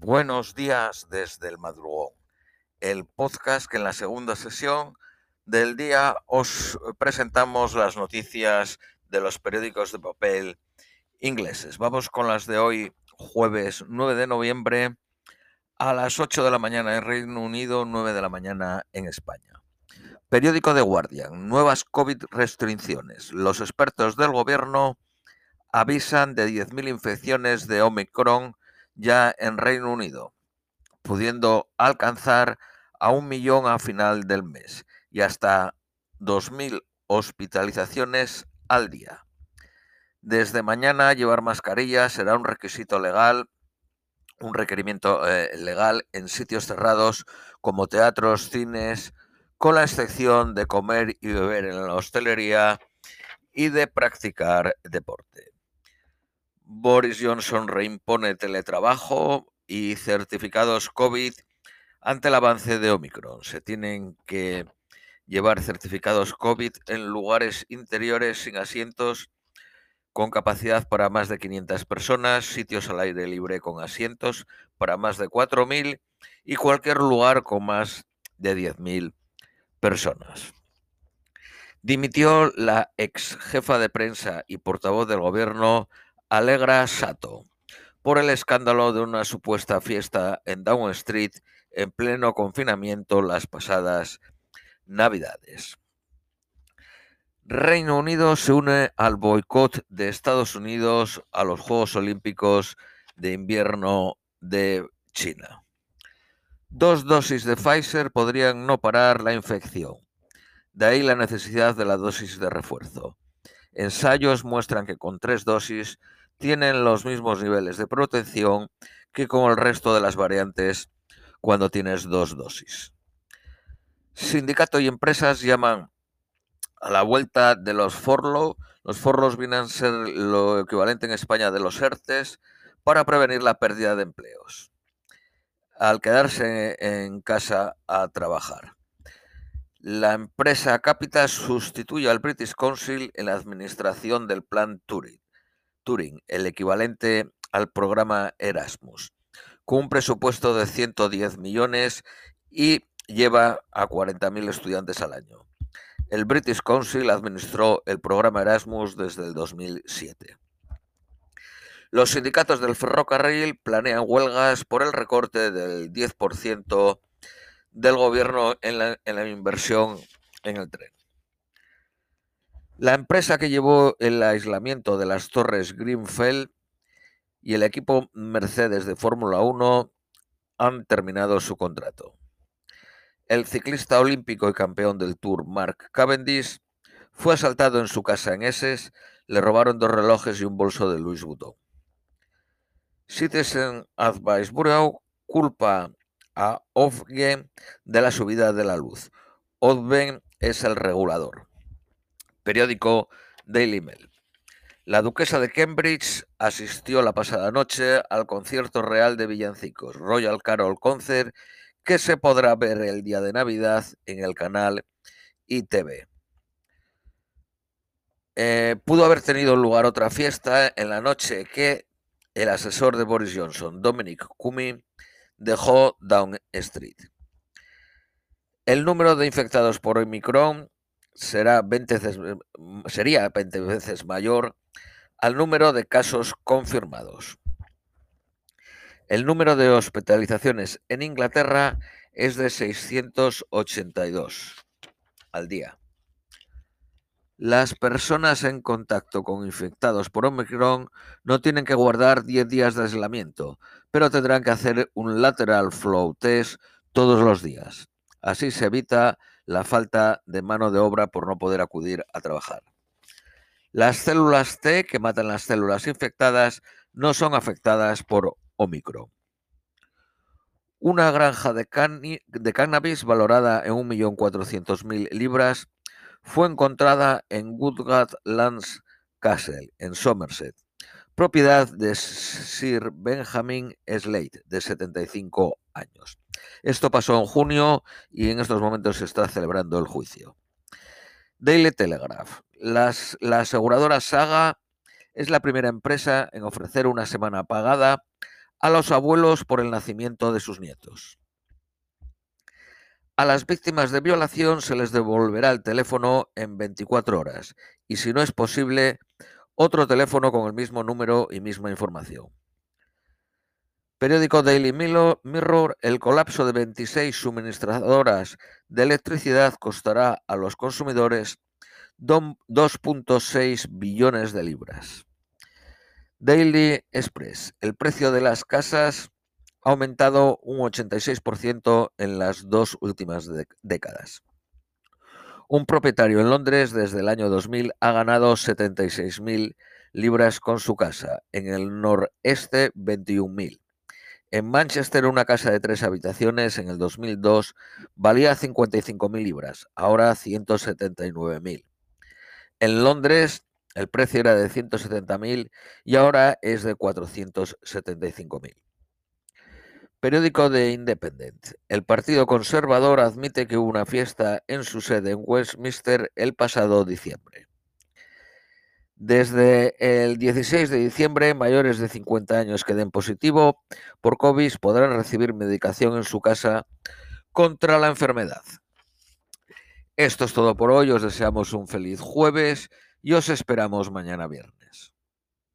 Buenos días desde el madrugón, el podcast que en la segunda sesión del día os presentamos las noticias de los periódicos de papel ingleses. Vamos con las de hoy, jueves 9 de noviembre, a las 8 de la mañana en Reino Unido, 9 de la mañana en España. Periódico de Guardian, nuevas COVID restricciones. Los expertos del gobierno avisan de 10.000 infecciones de Omicron ya en Reino Unido, pudiendo alcanzar a un millón a final del mes y hasta 2.000 hospitalizaciones al día. Desde mañana llevar mascarilla será un requisito legal, un requerimiento eh, legal en sitios cerrados como teatros, cines, con la excepción de comer y beber en la hostelería y de practicar deporte. Boris Johnson reimpone teletrabajo y certificados COVID ante el avance de Omicron. Se tienen que llevar certificados COVID en lugares interiores sin asientos con capacidad para más de 500 personas, sitios al aire libre con asientos para más de 4.000 y cualquier lugar con más de 10.000 personas. Dimitió la ex jefa de prensa y portavoz del gobierno Alegra Sato por el escándalo de una supuesta fiesta en Down Street en pleno confinamiento las pasadas Navidades. Reino Unido se une al boicot de Estados Unidos a los Juegos Olímpicos de invierno de China. Dos dosis de Pfizer podrían no parar la infección. De ahí la necesidad de la dosis de refuerzo. Ensayos muestran que con tres dosis tienen los mismos niveles de protección que con el resto de las variantes cuando tienes dos dosis. Sindicato y empresas llaman a la vuelta de los forlo. Los forlos vienen a ser lo equivalente en España de los ERTES para prevenir la pérdida de empleos al quedarse en casa a trabajar. La empresa Capita sustituye al British Council en la administración del plan Turing. Turing, el equivalente al programa Erasmus, con un presupuesto de 110 millones y lleva a 40.000 estudiantes al año. El British Council administró el programa Erasmus desde el 2007. Los sindicatos del ferrocarril planean huelgas por el recorte del 10% del gobierno en la, en la inversión en el tren. La empresa que llevó el aislamiento de las torres Greenfeld y el equipo Mercedes de Fórmula 1 han terminado su contrato. El ciclista olímpico y campeón del Tour Mark Cavendish fue asaltado en su casa en Essex, le robaron dos relojes y un bolso de Louis Vuitton. Citizen Advice Bureau culpa a Ofgem de la subida de la luz. Ofgem es el regulador periódico Daily Mail. La duquesa de Cambridge asistió la pasada noche al concierto real de villancicos Royal Carol Concert que se podrá ver el día de Navidad en el canal ITV. Eh, pudo haber tenido lugar otra fiesta en la noche que el asesor de Boris Johnson, Dominic Cumming, dejó Down Street. El número de infectados por Omicron será 20 veces, mm, sería 20 veces mayor al número de casos confirmados. El número de hospitalizaciones en Inglaterra es de 682 al día. Las personas en contacto con infectados por Omicron no tienen que guardar 10 días de aislamiento, pero tendrán que hacer un lateral flow test todos los días. Así se evita la falta de mano de obra por no poder acudir a trabajar. Las células T que matan las células infectadas no son afectadas por Omicron. Una granja de, cannabis valorada en 1.400.000 libras fue encontrada en Woodgate Lands Castle, en Somerset, propiedad de Sir Benjamin Slade, de 75 años. Esto pasó en junio y en estos momentos se está celebrando el juicio. Daily Telegraph. la aseguradora Saga es la primera empresa en ofrecer una semana pagada a los abuelos por el nacimiento de sus nietos. A las víctimas de violación se les devolverá el teléfono en 24 horas y si no es posible, otro teléfono con el mismo número y misma información. Periódico Daily Mirror, el colapso de 26 suministradoras de electricidad costará a los consumidores 2.6 billones de libras. Daily Express, el precio de las casas ha aumentado un 86% en las dos últimas décadas. Un propietario en Londres desde el año 2000 ha ganado 76.000 libras con su casa, en el noreste 21.000. En Manchester una casa de tres habitaciones en el 2002 valía 55.000 libras, ahora 179.000. En Londres el precio era de 170.000 y ahora es de 475.000. Periódico de Independent. El Partido Conservador admite que hubo una fiesta en su sede en Westminster el pasado diciembre. Desde el 16 de diciembre, mayores de 50 años que den positivo por COVID podrán recibir medicación en su casa contra la enfermedad. Esto es todo por hoy. Os deseamos un feliz jueves y os esperamos mañana viernes.